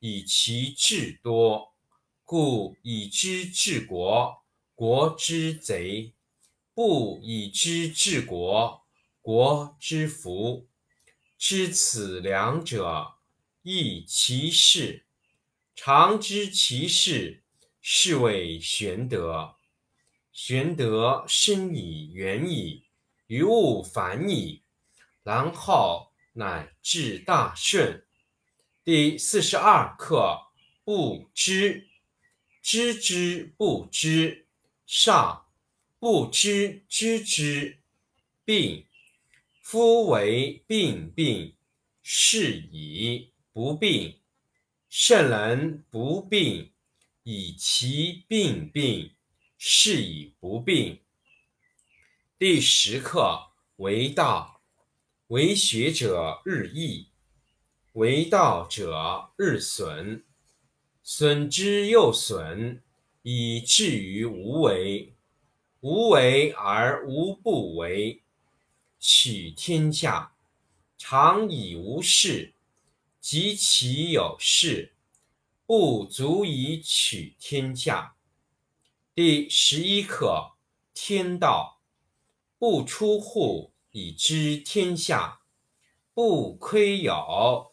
以其智多，故以知治国，国之贼；不以知治国，国之福。知此两者，亦其事。常知其事，是谓玄德。玄德深以远矣，于物反矣，然后乃至大顺。第四十二课：不知，知之不知，上；不知知之，病。夫为病病，是以不病。圣人不病，以其病病，是以不病。第十课：为道，为学者日益。为道者日损，损之又损，以至于无为。无为而无不为。取天下常以无事，及其有事，不足以取天下。第十一课：天道不出户，以知天下；不窥牖。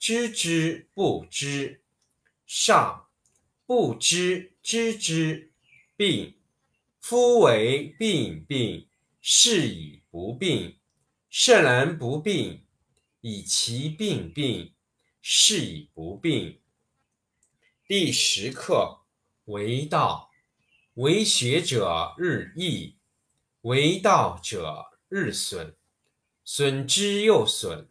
知之不知，上；不知知之，病。夫为病病，是以不病。圣人不病，以其病病，是以不病。第十课：为道，为学者日益，为道者日损，损之又损。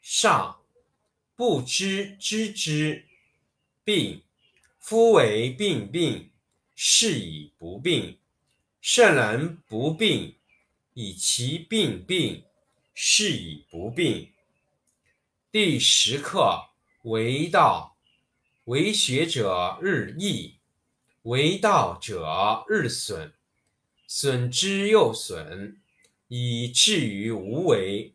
上不知知之，病。夫为病病，是以不病。圣人不病，以其病病，是以不病。第十课：为道，为学者日益，为道者日损，损之又损，以至于无为。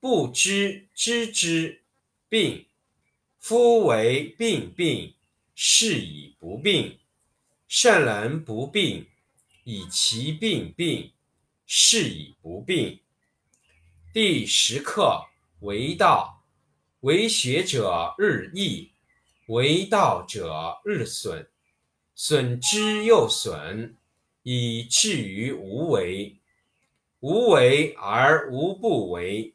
不知知之，病。夫为病病，是以不病。圣人不病，以其病病，是以不病。第十课：为道，为学者日益，为道者日损，损之又损，以至于无为。无为而无不为。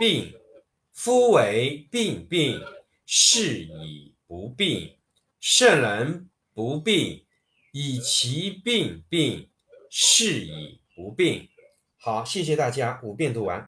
病。夫为病病，是以不病。圣人不病，以其病病，是以不病。好，谢谢大家，五遍读完。